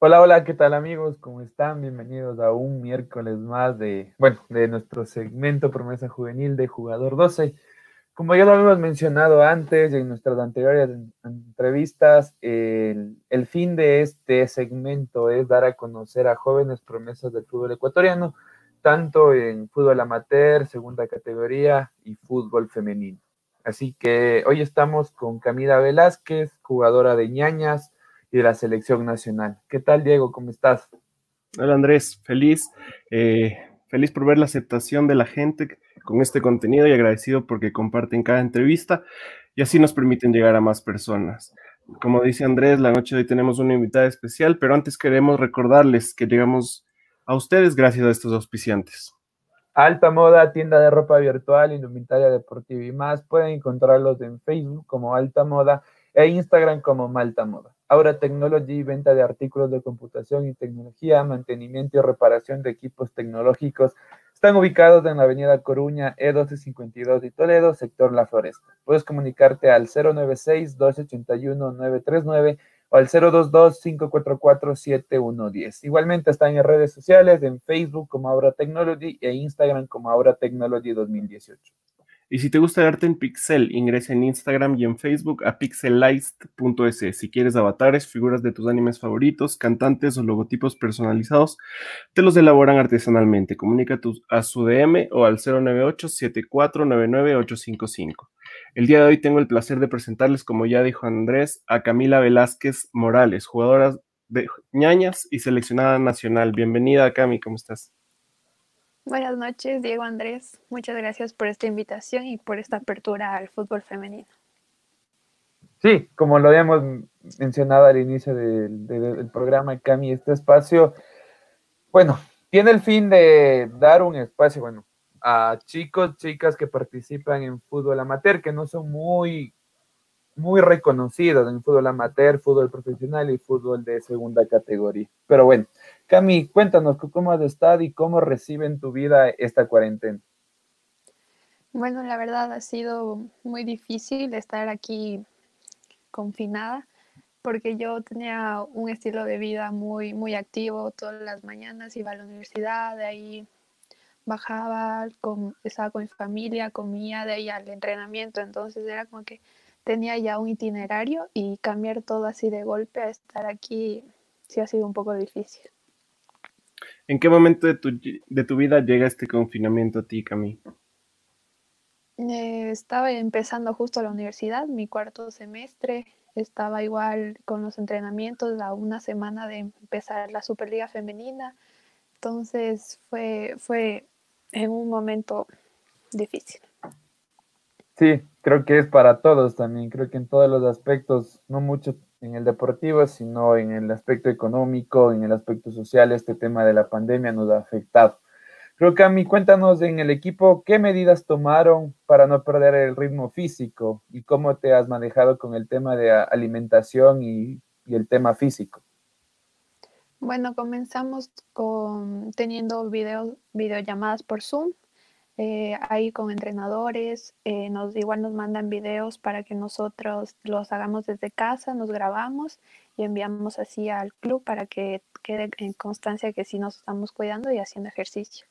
Hola, hola, ¿qué tal amigos? ¿Cómo están? Bienvenidos a un miércoles más de, bueno, de nuestro segmento Promesa Juvenil de Jugador 12. Como ya lo habíamos mencionado antes en nuestras anteriores entrevistas, el, el, fin de este segmento es dar a conocer a jóvenes promesas del fútbol ecuatoriano, tanto en fútbol amateur, segunda categoría y fútbol femenino. Así que hoy estamos con Camila Velázquez, jugadora de ñañas, y de la selección nacional. ¿Qué tal, Diego? ¿Cómo estás? Hola, Andrés. Feliz, eh, feliz por ver la aceptación de la gente con este contenido y agradecido porque comparten cada entrevista y así nos permiten llegar a más personas. Como dice Andrés, la noche de hoy tenemos una invitada especial, pero antes queremos recordarles que llegamos a ustedes gracias a estos auspiciantes. Alta Moda, tienda de ropa virtual, indumentaria deportiva y más. Pueden encontrarlos en Facebook como Alta Moda e Instagram como Malta Moda. Aura Technology, venta de artículos de computación y tecnología, mantenimiento y reparación de equipos tecnológicos. Están ubicados en la avenida Coruña, E1252 de Toledo, sector La Floresta. Puedes comunicarte al 096-281-939 o al 022-544-7110. Igualmente están en redes sociales, en Facebook como Aura Technology e Instagram como Aura Technology 2018. Y si te gusta el arte en pixel, ingresa en Instagram y en Facebook a pixelized.es. Si quieres avatares, figuras de tus animes favoritos, cantantes o logotipos personalizados, te los elaboran artesanalmente. Comunica a su DM o al 098-7499-855. El día de hoy tengo el placer de presentarles, como ya dijo Andrés, a Camila Velázquez Morales, jugadora de ñañas y seleccionada nacional. Bienvenida, Cami, ¿cómo estás? Buenas noches, Diego Andrés. Muchas gracias por esta invitación y por esta apertura al fútbol femenino. Sí, como lo habíamos mencionado al inicio del, programa, Cami, este espacio, bueno, tiene el fin de dar un espacio, bueno, a chicos, chicas que participan en fútbol amateur, que no son muy muy reconocidos en fútbol amateur, fútbol profesional y fútbol de segunda categoría. Pero bueno, Cami, cuéntanos cómo has estado y cómo reciben tu vida esta cuarentena. Bueno, la verdad ha sido muy difícil estar aquí confinada porque yo tenía un estilo de vida muy muy activo todas las mañanas iba a la universidad de ahí bajaba con, estaba con mi familia comía de ahí al entrenamiento entonces era como que tenía ya un itinerario y cambiar todo así de golpe a estar aquí sí ha sido un poco difícil. ¿En qué momento de tu, de tu vida llega este confinamiento a ti, Cami? Eh, estaba empezando justo la universidad, mi cuarto semestre, estaba igual con los entrenamientos a una semana de empezar la Superliga Femenina, entonces fue, fue en un momento difícil. Sí, creo que es para todos también, creo que en todos los aspectos, no mucho en el deportivo, sino en el aspecto económico, en el aspecto social, este tema de la pandemia nos ha afectado. Creo que a mí cuéntanos en el equipo qué medidas tomaron para no perder el ritmo físico y cómo te has manejado con el tema de alimentación y, el tema físico. Bueno, comenzamos con teniendo video, videollamadas por Zoom eh, ahí con entrenadores, eh, nos igual nos mandan videos para que nosotros los hagamos desde casa, nos grabamos y enviamos así al club para que quede en constancia que sí nos estamos cuidando y haciendo ejercicio.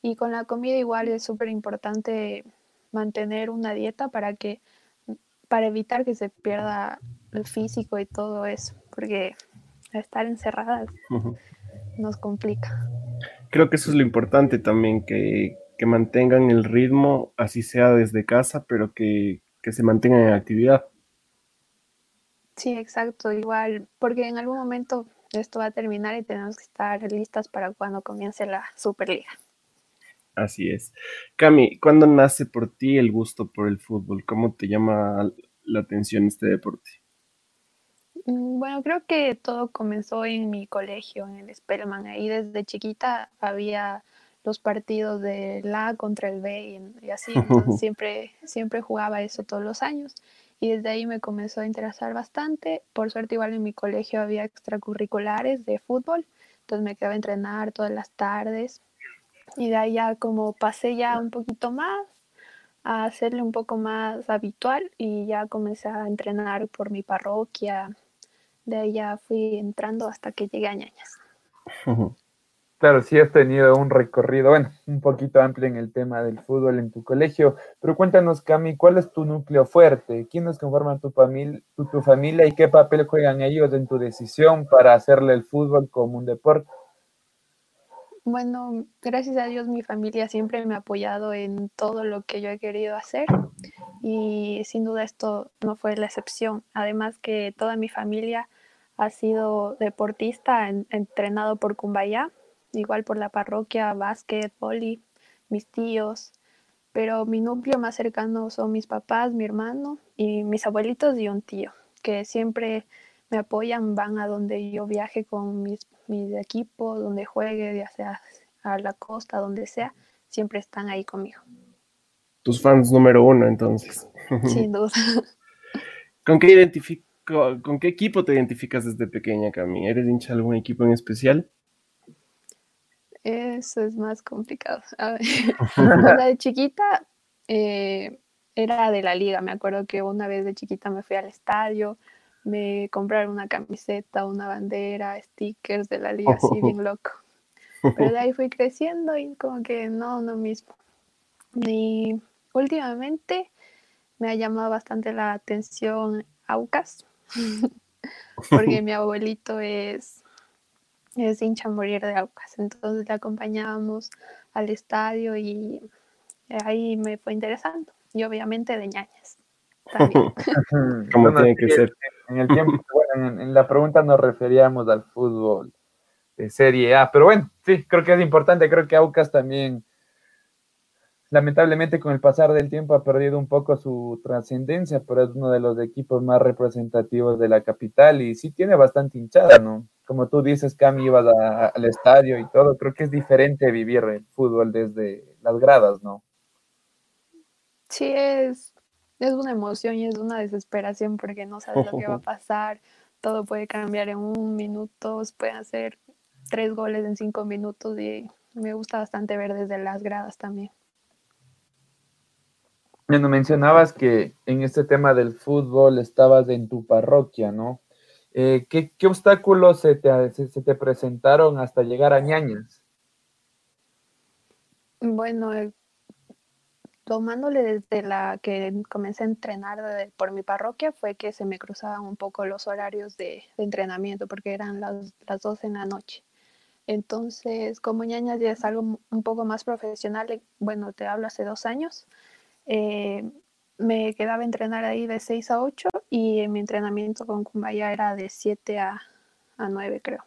Y con la comida igual es súper importante mantener una dieta para que para evitar que se pierda el físico y todo eso, porque estar encerradas nos complica. Creo que eso es lo importante también, que, que mantengan el ritmo, así sea desde casa, pero que, se mantengan en actividad. Sí, exacto, igual, porque en algún momento esto va a terminar y tenemos que estar listas para cuando comience la Superliga. Así es. Cami, ¿cuándo nace por ti el gusto por el fútbol? ¿Cómo te llama la atención este deporte? Mm, bueno, creo que todo comenzó en mi colegio, en el Spellman. Ahí desde chiquita había los partidos de la contra el B y, así. siempre, siempre jugaba eso todos los años. Y desde ahí me comenzó a interesar bastante. Por suerte, igual en mi colegio había extracurriculares de fútbol. Entonces me quedaba a entrenar todas las tardes. Y de ahí ya como pasé ya un poquito más a hacerle un poco más habitual y ya comencé a entrenar por mi parroquia De ahí ya fui entrando hasta que llegué a ñañas. Claro, sí has tenido un recorrido, bueno, un poquito amplio en el tema del fútbol en tu colegio, pero cuéntanos, Cami, ¿cuál es tu núcleo fuerte? ¿Quiénes conforman tu, familia, tu, tu familia y qué papel juegan ellos en tu decisión para hacerle el fútbol como un deporte? Bueno, gracias a Dios mi familia siempre me ha apoyado en todo lo que yo he querido hacer y sin duda esto no fue la excepción. Además que toda mi familia ha sido deportista, entrenado por Cumbaya igual por la parroquia, básquet, poli, mis tíos, pero mi núcleo más cercano son mis papás, mi hermano y mis abuelitos y un tío, que siempre me apoyan, van a donde yo viaje con mis, mis equipos, donde juegue, ya sea a la costa, donde sea, siempre están ahí conmigo. Tus fans número uno, entonces. Sin duda. ¿Con qué, ¿Con qué equipo te identificas desde pequeña, Cami? ¿Eres hincha de algún equipo en especial? Eso es más complicado. A ver, de chiquita eh, era de la liga. Me acuerdo que una vez de chiquita me fui al estadio, me compraron una camiseta, una bandera, stickers de la liga, así bien loco. Pero de ahí fui creciendo y como que no, no mismo. Y últimamente me ha llamado bastante la atención Aucas, porque mi abuelito es es hincha morir de Aucas. Entonces le acompañábamos al estadio y ahí me fue interesando. Y obviamente de ñañas. Como tiene que ser. En el tiempo, bueno, en, la pregunta nos referíamos al fútbol de Serie A, pero bueno, sí, creo que es importante, creo que Aucas también, lamentablemente con el pasar del tiempo ha perdido un poco su trascendencia, pero es uno de los equipos más representativos de la capital y sí tiene bastante hinchada, ¿no? Como tú dices, Cami, ibas al estadio y todo, creo que es diferente vivir el fútbol desde las gradas, ¿no? Sí, es, es una emoción y es una desesperación porque no sabes lo que va a pasar, todo puede cambiar en un minuto, se pueden hacer tres goles en cinco minutos y me gusta bastante ver desde las gradas también. Bueno, mencionabas que en este tema del fútbol estabas en tu parroquia, ¿no? Eh, ¿qué, obstáculos se te, presentaron hasta llegar a ñañas? Bueno, eh, tomándole desde la que comencé a entrenar por mi parroquia fue que se me cruzaban un poco los horarios de, entrenamiento porque eran las, las 12 en la noche. Entonces, como ñañas ya es algo un poco más profesional, eh, bueno, te hablo hace dos años, me quedaba a entrenar ahí de 6 a 8 y mi entrenamiento con Kumbaya era de 7 a, a 9 creo.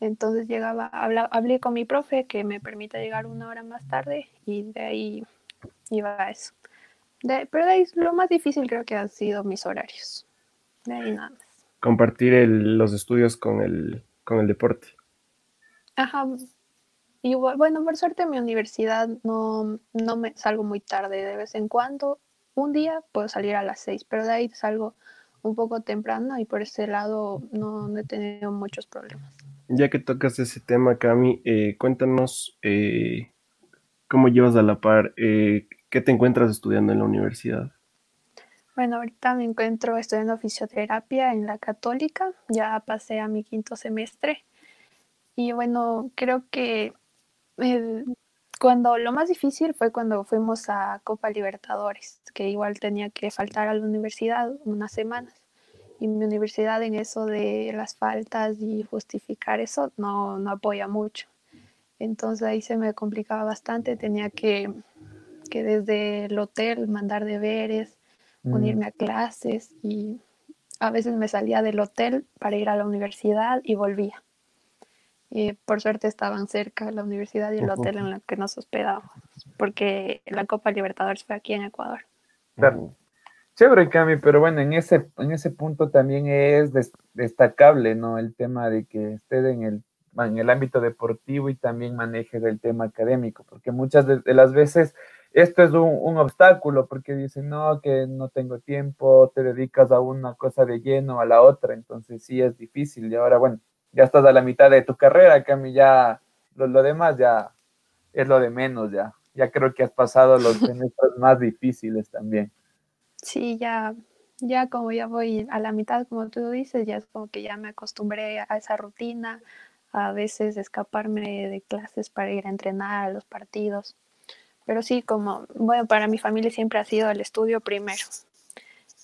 Entonces llegaba, hablé con mi profe que me permita llegar una hora más tarde y de ahí iba a eso. pero de ahí lo más difícil creo que han sido mis horarios. De ahí nada más. Compartir los estudios con el, con el deporte. Ajá. Y bueno, por suerte en mi universidad no, no me salgo muy tarde de vez en cuando un día puedo salir a las 6, pero de ahí salgo un poco temprano y por ese lado no, he tenido muchos problemas. Ya que tocas ese tema, Cami, eh, cuéntanos eh, cómo llevas a la par, eh, qué te encuentras estudiando en la universidad. Bueno, ahorita me encuentro estudiando fisioterapia en la católica, ya pasé a mi quinto semestre y bueno, creo que cuando lo más difícil fue cuando fuimos a Copa Libertadores, que igual tenía que faltar a la universidad unas semanas. Y mi universidad en eso de las faltas y justificar eso no, no apoya mucho. Entonces ahí se me complicaba bastante, tenía que, que desde el hotel mandar deberes, mm. unirme a clases y a veces me salía del hotel para ir a la universidad y volvía. Y por suerte estaban cerca la universidad y el hotel en el que nos hospedábamos, porque la Copa Libertadores fue aquí en Ecuador. Claro. Chévere, Cami, pero bueno, en ese, en ese punto también es destacable, ¿no? El tema de que esté en el, en el ámbito deportivo y también maneje el tema académico, porque muchas de, las veces esto es un, un, obstáculo, porque dicen, no, que no tengo tiempo, te dedicas a una cosa de lleno, a la otra, entonces sí es difícil. Y ahora, bueno, ya estás a la mitad de tu carrera, Cami, ya lo, demás ya es lo de menos, ya. Ya creo que has pasado los semestres más difíciles también. Sí, ya, ya como ya voy a la mitad, como tú dices, ya es como que ya me acostumbré a esa rutina, a veces escaparme de clases para ir a entrenar a los partidos. Pero sí, como, bueno, para mi familia siempre ha sido el estudio primero.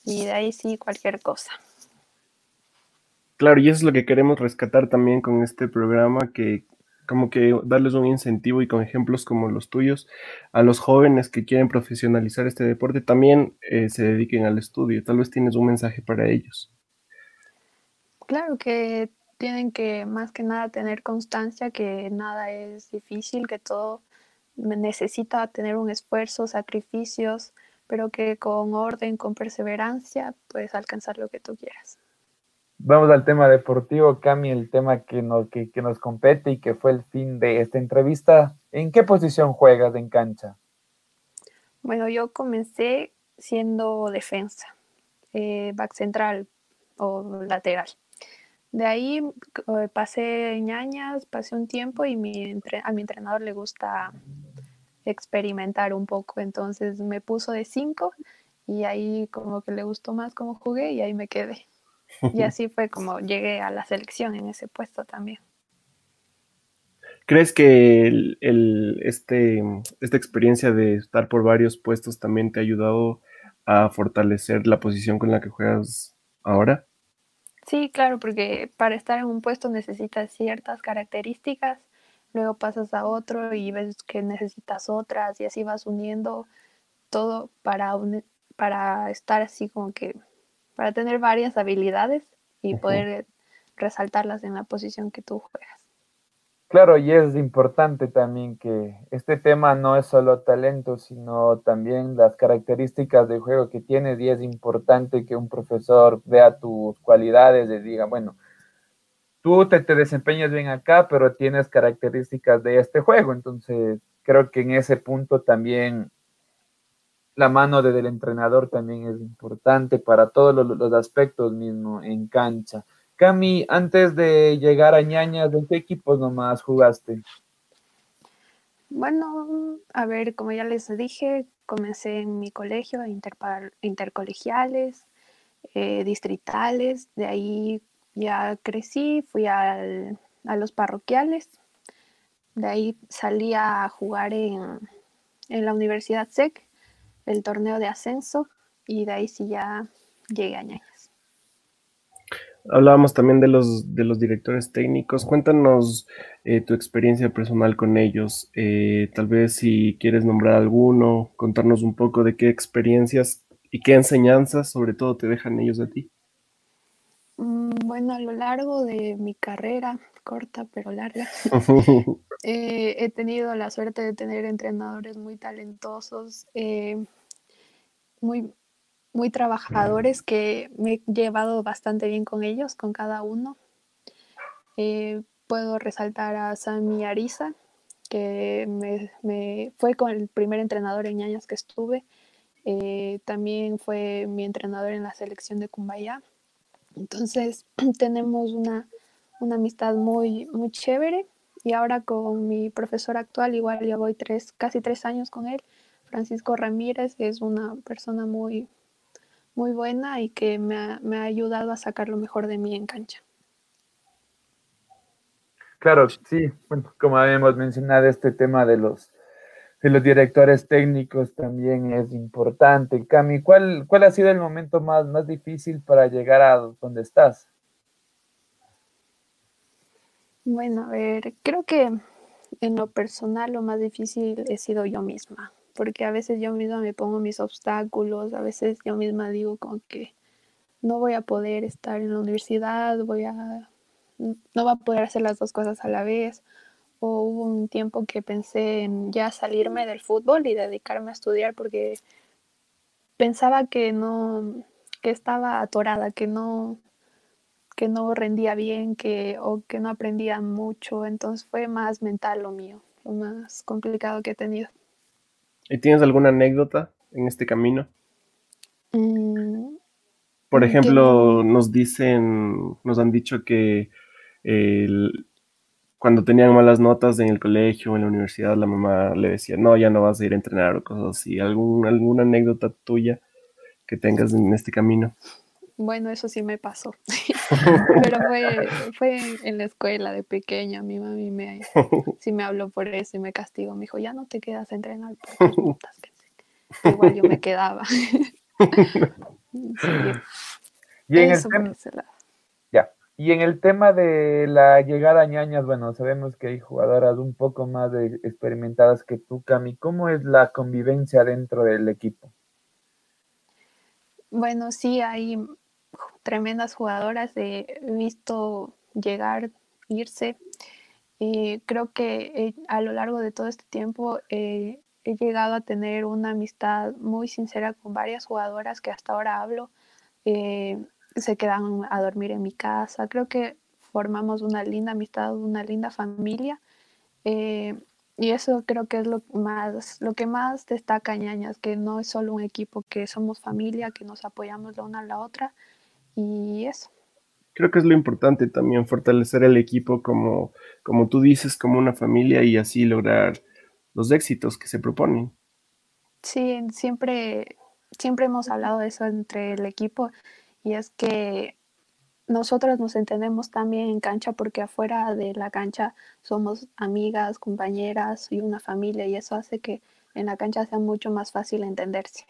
Y de ahí sí, cualquier cosa. Claro, y eso es lo que queremos rescatar también con este programa, que como que darles un incentivo y con ejemplos como los tuyos a los jóvenes que quieren profesionalizar este deporte también eh, se dediquen al estudio. Tal vez tienes un mensaje para ellos. Claro que tienen que más que nada tener constancia, que nada es difícil, que todo necesita tener un esfuerzo, sacrificios, pero que con orden, con perseverancia, puedes alcanzar lo que tú quieras. Vamos al tema deportivo, Cami, el tema que nos, que, nos compete y que fue el fin de esta entrevista. ¿En qué posición juegas en cancha? Bueno, yo comencé siendo defensa, eh, back central o lateral. De ahí eh, pasé ñañas, pasé un tiempo y mi, a mi entrenador le gusta experimentar un poco, entonces me puso de cinco y ahí como que le gustó más cómo jugué y ahí me quedé. Y así fue como llegué a la selección en ese puesto también. ¿Crees que el, este, esta experiencia de estar por varios puestos también te ha ayudado a fortalecer la posición con la que juegas ahora? Sí, claro, porque para estar en un puesto necesitas ciertas características, luego pasas a otro y ves que necesitas otras y así vas uniendo todo para, para estar así como que para tener varias habilidades y poder resaltarlas en la posición que tú juegas. Claro, y es importante también que este tema no es solo talento, sino también las características de juego que tienes y es importante que un profesor vea tus cualidades y diga, bueno, tú te, te desempeñas bien acá, pero tienes características de este juego, entonces creo que en ese punto también la mano del entrenador también es importante para todos los, aspectos mismo en cancha. Cami, antes de llegar a Ñañas, ¿en qué equipos nomás jugaste? Bueno, a ver, como ya les dije, comencé en mi colegio, intercolegiales, eh, distritales, de ahí ya crecí, fui a los parroquiales, de ahí salí a jugar en, en la Universidad SEC el torneo de ascenso y de ahí sí ya llegué a Ñañas. Hablábamos también de los, de los directores técnicos. Cuéntanos eh, tu experiencia personal con ellos. Eh, tal vez si quieres nombrar alguno, contarnos un poco de qué experiencias y qué enseñanzas sobre todo te dejan ellos a ti. Mm, bueno, a lo largo de mi carrera, corta pero larga, eh, he tenido la suerte de tener entrenadores muy talentosos, muy, muy trabajadores que me he llevado bastante bien con ellos, con cada uno. Eh, puedo resaltar a Sami Ariza, que me, fue con el primer entrenador en años que estuve. Eh, también fue mi entrenador en la selección de Cumbaya. Entonces tenemos una, una, amistad muy, muy chévere. Y ahora con mi profesor actual, igual ya voy tres, casi tres años con él. Francisco Ramírez es una persona muy, muy buena y que me ha, ayudado a sacar lo mejor de mí en cancha. Claro, sí, bueno, como habíamos mencionado, este tema de los, de los directores técnicos también es importante. Cami, ¿cuál, cuál ha sido el momento más, más difícil para llegar a donde estás? Bueno, a ver, creo que en lo personal lo más difícil he sido yo misma porque a veces yo misma me pongo mis obstáculos, a veces yo misma digo como que no voy a poder estar en la universidad, voy a no va a poder hacer las dos cosas a la vez. O hubo un tiempo que pensé en ya salirme del fútbol y dedicarme a estudiar porque pensaba que no que estaba atorada, que no que no rendía bien, que o que no aprendía mucho, entonces fue más mental lo mío, lo más complicado que he tenido. ¿Y tienes alguna anécdota en este camino? Mm, Por ejemplo, nos dicen, nos han dicho que cuando tenían malas notas en el colegio o en la universidad, la mamá le decía, no, ya no vas a ir a entrenar o cosas así. ¿Algún, ¿Alguna anécdota tuya que tengas en este camino. Bueno, eso sí me pasó, pero fue, fue en la escuela de pequeña, mi mami me, sí me habló por eso y me castigó, me dijo, ya no te quedas a entrenar Igual yo me quedaba. y en el tema, ya. Y en el tema de la llegada a ñañas, bueno, sabemos que hay jugadoras un poco más experimentadas que tú, Cami. ¿Cómo es la convivencia dentro del equipo? Bueno, sí, hay tremendas jugadoras. He visto llegar, irse. y creo que eh, a lo largo de todo este tiempo eh, he llegado a tener una amistad muy sincera con varias jugadoras que hasta ahora hablo. Eh, se quedan a dormir en mi casa. Creo que formamos una linda amistad, una linda familia. y eso creo que es lo más, lo que más destaca ñañas, que no es solo un equipo, que somos familia, que nos apoyamos la una a la otra y eso. Creo que es lo importante también, fortalecer el equipo como, como tú dices, como una familia y así lograr los éxitos que se proponen. Sí, siempre, siempre hemos hablado de eso entre el equipo y es que nosotros nos entendemos también en cancha porque afuera de la cancha somos amigas, compañeras y una familia y eso hace que en la cancha sea mucho más fácil entenderse.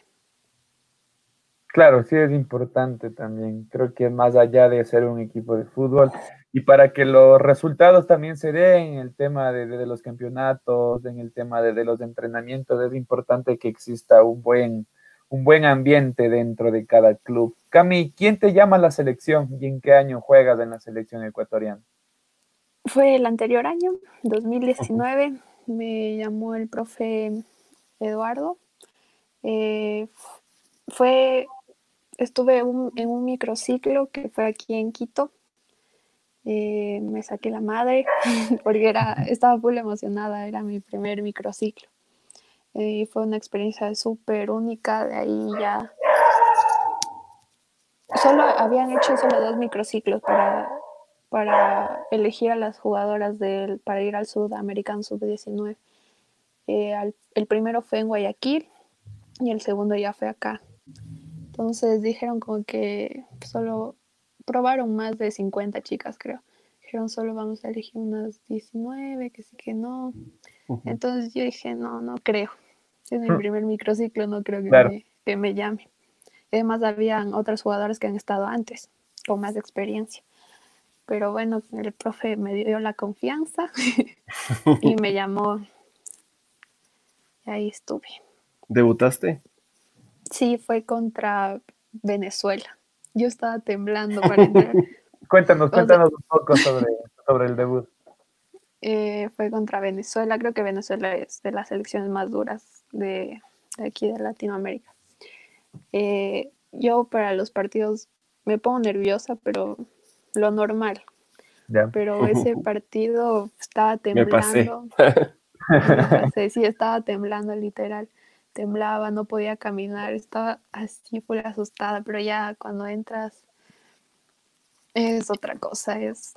Claro, sí es importante también. Creo que más allá de ser un equipo de fútbol y para que los resultados también se den en el tema de, los campeonatos, en el tema de, los entrenamientos, es importante que exista un buen, un buen ambiente dentro de cada club. Cami, ¿quién te llama a la selección y en qué año juegas en la selección ecuatoriana? Fue el anterior año, 2019. Me llamó el profe Eduardo. Eh, fue estuve en un microciclo que fue aquí en Quito. Eh, me saqué la madre porque era, estaba muy emocionada, era mi primer microciclo. Y fue una experiencia súper única, de ahí ya... Solo habían hecho solo dos microciclos para, para elegir a las jugadoras del, para ir al Sudamerican Sub-19. Eh, el primero fue en Guayaquil y el segundo ya fue acá. Entonces dijeron como que solo probaron más de 50 chicas, creo. Dijeron solo vamos a elegir unas 19, que sí que no. Entonces yo dije, no, no creo. Es mi hmm. primer microciclo, no creo que, me, que me llame. Además, habían otras jugadoras que han estado antes, con más experiencia. Pero bueno, el profe me dio la confianza y me llamó. Y ahí estuve. ¿Debutaste? Sí, fue contra Venezuela. Yo estaba temblando para entrar. cuéntanos, cuéntanos un poco sobre, sobre el debut. Eh, fue contra Venezuela. Creo que Venezuela es de las selecciones más duras de, aquí de Latinoamérica. Eh, yo para los partidos me pongo nerviosa, pero lo normal. Pero ese partido estaba temblando. Me sí, estaba temblando literal temblaba, no podía caminar, estaba así full asustada, pero ya cuando entras es otra cosa, es,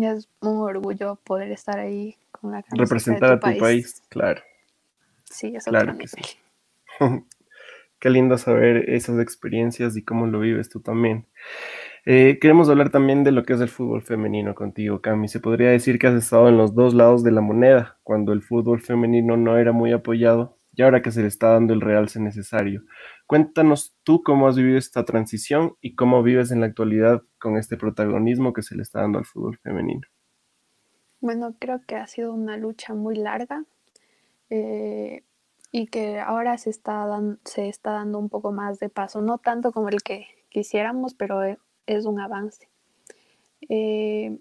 es un orgullo poder estar ahí con la Representar a tu país. claro. Sí, es claro que sí. Qué lindo saber esas experiencias y cómo lo vives tú también. Eh, queremos hablar también de lo que es el fútbol femenino contigo, Cami. Se podría decir que has estado en los dos lados de la moneda, cuando el fútbol femenino no era muy apoyado y ahora que se le está dando el realce necesario. Cuéntanos tú cómo has vivido esta transición y cómo vives en la actualidad con este protagonismo que se le está dando al fútbol femenino. Bueno, creo que ha sido una lucha muy larga eh, y que ahora se está, se está dando un poco más de paso, no tanto como el que quisiéramos, pero e, es, un avance. Eh,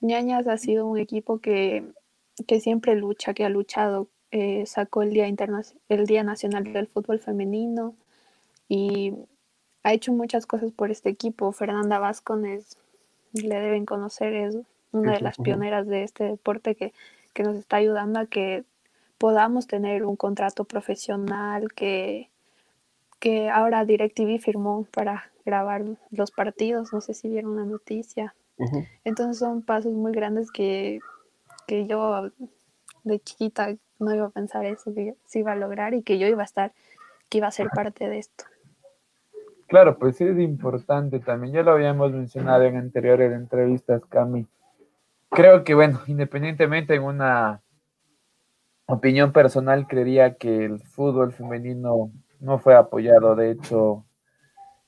Ñañas ha sido un equipo que, que siempre lucha, que ha luchado eh, sacó el Día, el Día Nacional del Fútbol Femenino y ha hecho muchas cosas por este equipo. Fernanda Vázquez, le deben conocer, es una de las pioneras de este deporte que, nos está ayudando a que podamos tener un contrato profesional, que, que ahora DirecTV firmó para grabar los partidos, no sé si vieron la noticia. Entonces son pasos muy grandes que, que yo de chiquita no iba a pensar eso, que se iba a lograr y que yo iba a estar, que iba a ser parte de esto. Claro, pues es importante también. Ya lo habíamos mencionado en anteriores entrevistas, Cami. Creo que, bueno, independientemente en una opinión personal, creería que el fútbol femenino no fue apoyado. De hecho,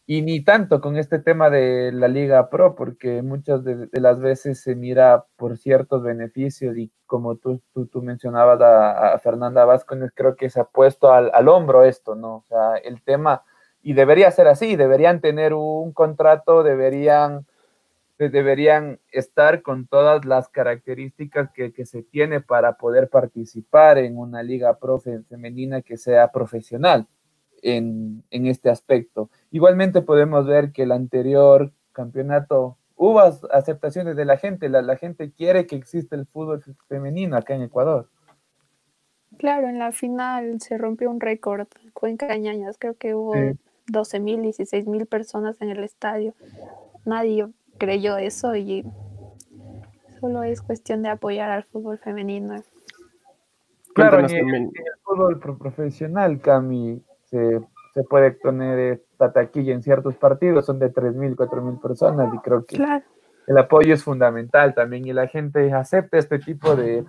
y ni tanto con este tema de la Liga Pro, porque muchas de, las veces se mira por ciertos beneficios y como tú, tú, tú mencionabas a, Fernanda Vázquez, creo que se ha puesto al, al, hombro esto, ¿no? O sea, el tema, y debería ser así, deberían tener un contrato, deberían, deberían estar con todas las características que, que se tiene para poder participar en una Liga Pro femenina que sea profesional en, este aspecto. Igualmente podemos ver que el anterior campeonato hubo aceptaciones de la gente, la, gente quiere que exista el fútbol femenino acá en Ecuador. Claro, en la final se rompió un récord, Cuenca Cañañas, creo que hubo 12 mil, 16 mil personas en el estadio. Nadie creyó eso y solo es cuestión de apoyar al fútbol femenino. Claro, en el, fútbol profesional, Cami, se, puede tener esta taquilla en ciertos partidos, son de 3.000, 4.000 personas y creo que el apoyo es fundamental también y la gente acepta este tipo de,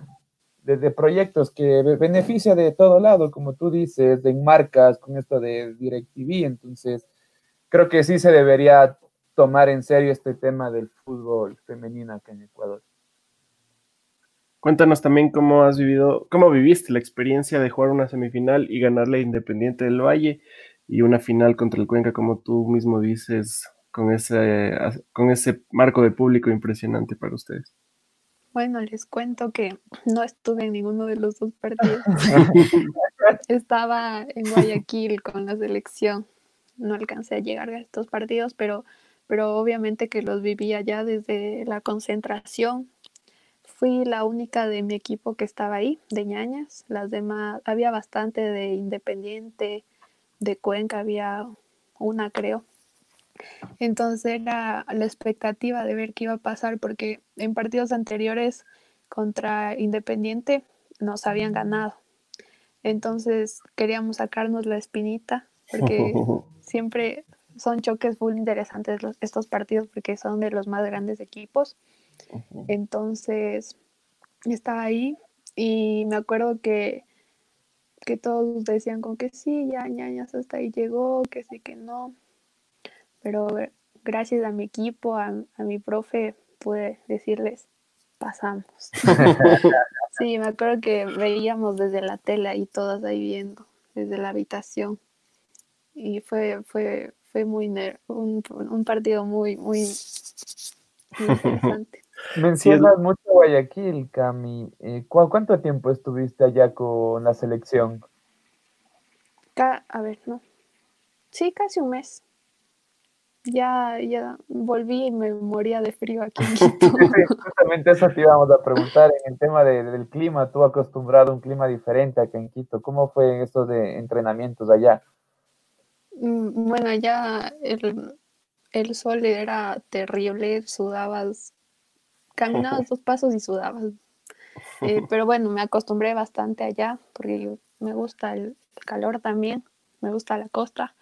de, proyectos que beneficia de todo lado, como tú dices, de marcas, con esto de DirecTV, entonces creo que sí se debería tomar en serio este tema del fútbol femenino acá en Ecuador. Cuéntanos también cómo has vivido, cómo viviste la experiencia de jugar una semifinal y ganarle Independiente del Valle y una final contra el Cuenca, como tú mismo dices, con ese, con ese marco de público impresionante para ustedes. Bueno, les cuento que no estuve en ninguno de los dos partidos. Estaba en Guayaquil con la selección. No alcancé a llegar a estos partidos, pero, pero obviamente que los vivía ya desde la concentración fui la única de mi equipo que estaba ahí, de ñañas. Las demás, había bastante de Independiente, de Cuenca, había una creo. Entonces era la expectativa de ver qué iba a pasar, porque en partidos anteriores contra Independiente nos habían ganado. Entonces queríamos sacarnos la espinita, porque siempre son choques muy interesantes estos partidos, porque son de los más grandes equipos. Entonces, estaba ahí y me acuerdo que, que todos decían con que sí, ya ñañas hasta ahí llegó, que sí, que no. Pero gracias a mi equipo, a, mi profe, pude decirles, pasamos. sí, me acuerdo que veíamos desde la tela y todas ahí viendo, desde la habitación. Y fue, fue, fue muy un, un partido muy, muy interesante. Mencionas mucho Guayaquil, Cami. Eh, ¿Cuánto tiempo estuviste allá con la selección? a ver, no. Sí, casi un mes. Ya, ya volví y me moría de frío aquí en Quito. justamente eso te íbamos a preguntar en el tema del clima. Tú acostumbrado a un clima diferente acá en Quito. ¿Cómo fue estos de entrenamientos allá? Mm, bueno, allá el, el sol era terrible, sudabas caminabas dos pasos y sudabas. Eh, pero bueno, me acostumbré bastante allá porque me gusta el calor también, me gusta la costa.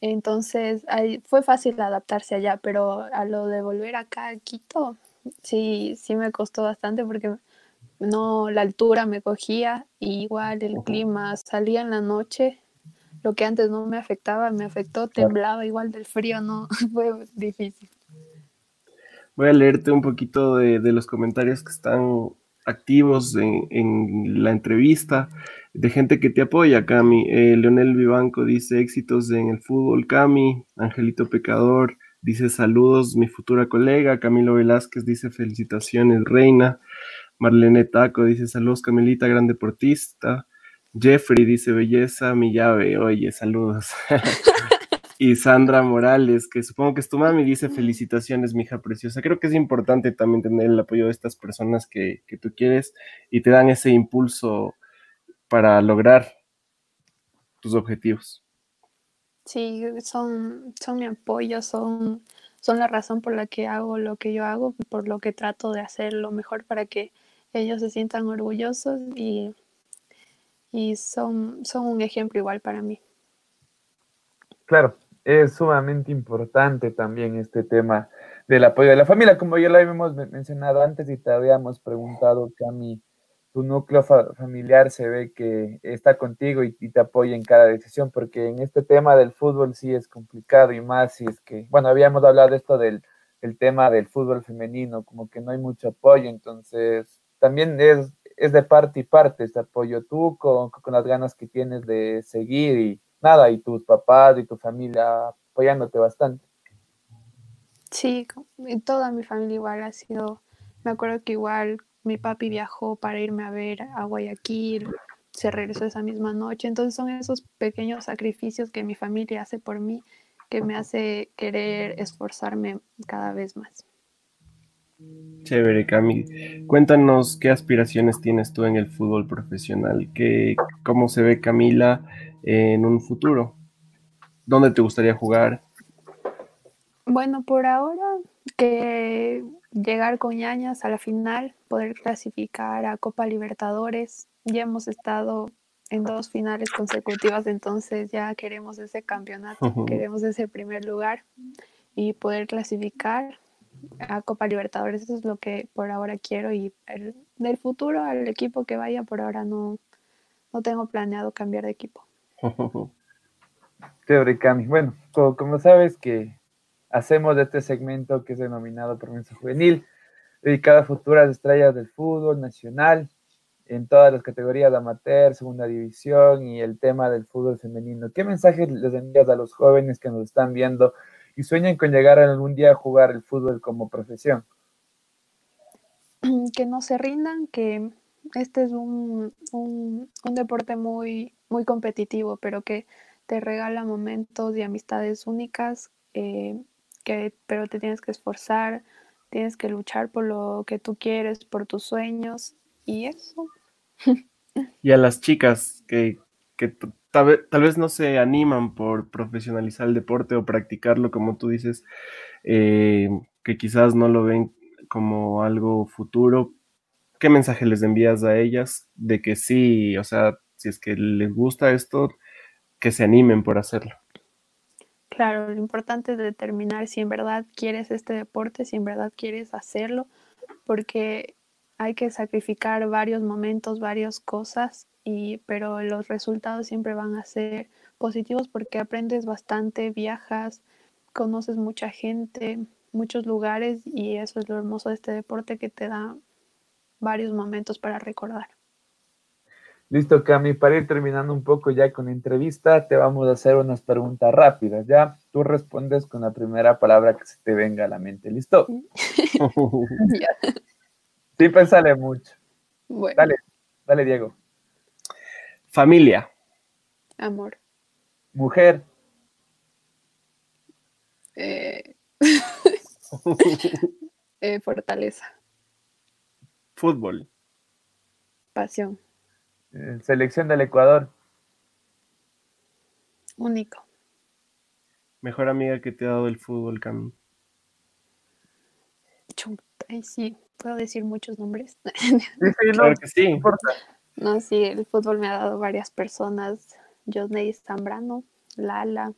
Entonces ahí, fue fácil adaptarse allá, pero a lo de volver acá a Quito, sí, sí me costó bastante porque no, la altura me cogía, y igual el clima, salía en la noche, lo que antes no me afectaba, me afectó, temblaba igual del frío, no, fue difícil. Voy a leerte un poquito de, los comentarios que están activos en, la entrevista, de gente que te apoya, Cami. Eh, Leonel Vivanco dice éxitos en el fútbol, Cami. Angelito Pecador dice saludos, mi futura colega. Camilo Velázquez dice felicitaciones, reina. Marlene Taco dice saludos, Camilita, gran deportista. Jeffrey dice belleza, mi llave. Oye, saludos. y Sandra Morales, que supongo que es tu mami, dice felicitaciones, mi hija preciosa. Creo que es importante también tener el apoyo de estas personas que, tú quieres y te dan ese impulso para lograr tus objetivos. Sí, son, son mi apoyo, son, son la razón por la que hago lo que yo hago, por lo que trato de hacer lo mejor para que ellos se sientan orgullosos y, y son, son un ejemplo igual para mí. Claro, es sumamente importante también este tema del apoyo de la familia, como ya lo habíamos mencionado antes y te habíamos preguntado, Cami, tu núcleo familiar se ve que está contigo y, te apoya en cada decisión, porque en este tema del fútbol sí es complicado y más si es que, bueno, habíamos hablado de esto del el tema del fútbol femenino, como que no hay mucho apoyo, entonces también es, es de parte y parte este apoyo. Tú con, con las ganas que tienes de seguir y nada, y tus papás y tu familia apoyándote bastante. Sí, toda mi familia igual ha sido, me acuerdo que igual mi papi viajó para irme a ver a Guayaquil, se regresó esa misma noche, entonces son esos pequeños sacrificios que mi familia hace por mí que me hace querer esforzarme cada vez más. Chévere, Cami. Cuéntanos qué aspiraciones tienes tú en el fútbol profesional, ¿Qué, cómo se ve Camila en un futuro, dónde te gustaría jugar. Bueno, por ahora que llegar con ñañas a la final, poder clasificar a Copa Libertadores. Ya hemos estado en dos finales consecutivas, entonces ya queremos ese campeonato, queremos ese primer lugar y poder clasificar a Copa Libertadores. Eso es lo que por ahora quiero y el, del futuro al equipo que vaya, por ahora no, no tengo planeado cambiar de equipo. Chévere. Bueno, como, sabes que hacemos este segmento que es denominado Promesa Juvenil, dedicado a futuras estrellas del fútbol nacional en todas las categorías de amateur, segunda división y el tema del fútbol femenino. ¿Qué mensaje les envías a los jóvenes que nos están viendo y sueñan con llegar algún día a jugar el fútbol como profesión? Que no se rindan, que este es un, un, deporte muy, muy competitivo, pero que te regala momentos y amistades únicas, eh, que, pero te tienes que esforzar, tienes que luchar por lo que tú quieres, por tus sueños y eso. Y a las chicas que, que tal, vez no se animan por profesionalizar el deporte o practicarlo, como tú dices, eh, que quizás no lo ven como algo futuro, ¿qué mensaje les envías a ellas de que sí, o sea, si es que les gusta esto, que se animen por hacerlo? Claro, lo importante es determinar si en verdad quieres este deporte, si en verdad quieres hacerlo, porque hay que sacrificar varios momentos, varias cosas, y, pero los resultados siempre van a ser positivos porque aprendes bastante, viajas, conoces mucha gente, muchos lugares y eso es lo hermoso de este deporte que te da varios momentos para recordar. Listo, Cami, para ir terminando un poco ya con la entrevista, te vamos a hacer unas preguntas rápidas, ¿ya? Tú respondes con la primera palabra que se te venga a la mente, ¿listo? Sí, pensale mucho. Bueno. Dale, dale, Diego. Familia. Amor. Mujer. Eh... eh, fortaleza. Fútbol. Pasión. Eh, selección del Ecuador. Único. Mejor amiga que te ha dado el fútbol, Cami. Ay, sí, puedo decir muchos nombres. Sí, claro que sí. No, sí, el fútbol me ha dado varias personas. Josney Zambrano, Lala,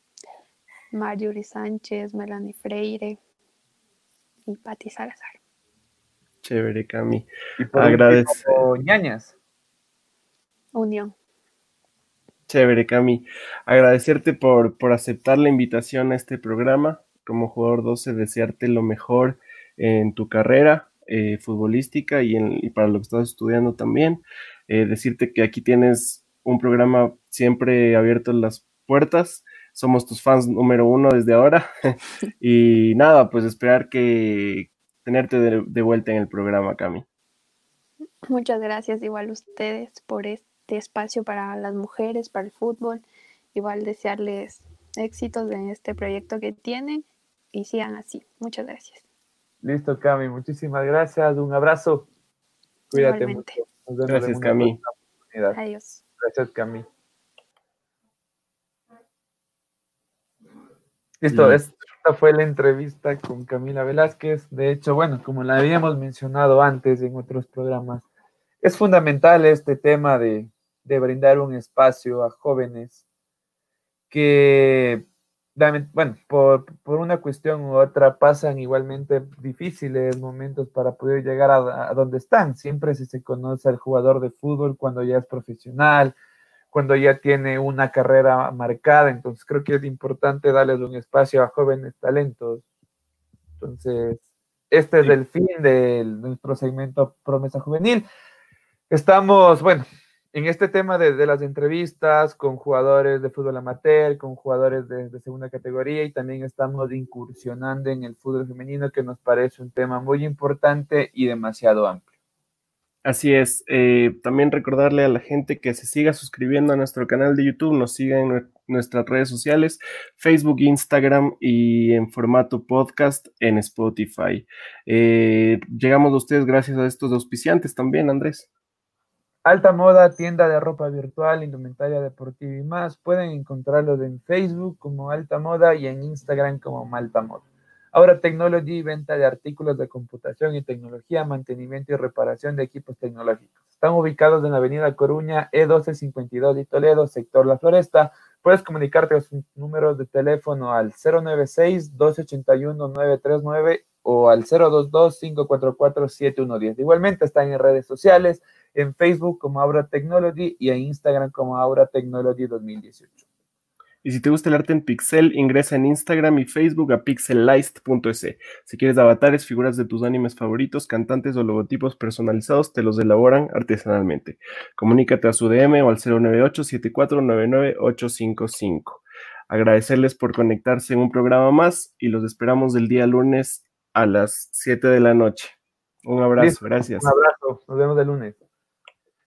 Marjorie Sánchez, Melanie Freire y Patti Salazar. Chévere, Cami. Y por Agradezco. ñañas. Unión. Chévere, Cami. Agradecerte por, por aceptar la invitación a este programa. Como jugador 12, desearte lo mejor en tu carrera eh, futbolística y, en, y, para lo que estás estudiando también. Eh, decirte que aquí tienes un programa siempre abierto las puertas. Somos tus fans número uno desde ahora. y nada, pues esperar que, tenerte de, vuelta en el programa, Cami. Muchas gracias igual ustedes por este espacio para las mujeres, para el fútbol. Igual desearles éxitos en este proyecto que tienen y sigan así. Muchas gracias. Listo, Cami. Muchísimas gracias. Un abrazo. Cuídate mucho. Gracias, Cami. Adiós. Gracias, Cami. Listo, esta fue la entrevista con Camila Velázquez. De hecho, bueno, como la habíamos mencionado antes en otros programas, es fundamental este tema de, brindar un espacio a jóvenes que bueno, por, una cuestión u otra pasan igualmente difíciles momentos para poder llegar a, a donde están. Siempre si se conoce al jugador de fútbol cuando ya es profesional, cuando ya tiene una carrera marcada. Entonces creo que es importante darles un espacio a jóvenes talentos. Entonces, este es el fin de nuestro segmento Promesa Juvenil. Estamos, bueno, en este tema de, las entrevistas con jugadores de fútbol amateur, con jugadores de, segunda categoría y también estamos incursionando en el fútbol femenino que nos parece un tema muy importante y demasiado amplio. Así es. Eh, también recordarle a la gente que se siga suscribiendo a nuestro canal de YouTube, nos siga en nuestras redes sociales, Facebook, Instagram y en formato podcast en Spotify. Eh, llegamos a ustedes gracias a estos auspiciantes también, Andrés. Alta Moda, tienda de ropa virtual, indumentaria deportiva y más. Pueden encontrarlos en Facebook como Alta Moda y en Instagram como Malta Moda. Ahora Technology, venta de artículos de computación y tecnología, mantenimiento y reparación de equipos tecnológicos. Están ubicados en la avenida Coruña, E1252 de Toledo, sector La Floresta. Puedes comunicarte a sus números de teléfono al 096-281-939 o al 022-544-7110. Igualmente están en redes sociales, en Facebook como Aura Technology y en Instagram como Aura Technology 2018. Y si te gusta el arte en pixel, ingresa en Instagram y Facebook a pixelized.es. Si quieres avatares, figuras de tus animes favoritos, cantantes o logotipos personalizados, te los elaboran artesanalmente. Comunícate a su DM o al 098-7499-855. Agradecerles por conectarse en un programa más y los esperamos el día lunes a las 7 de la noche. Un abrazo, gracias. Un abrazo, nos vemos el lunes.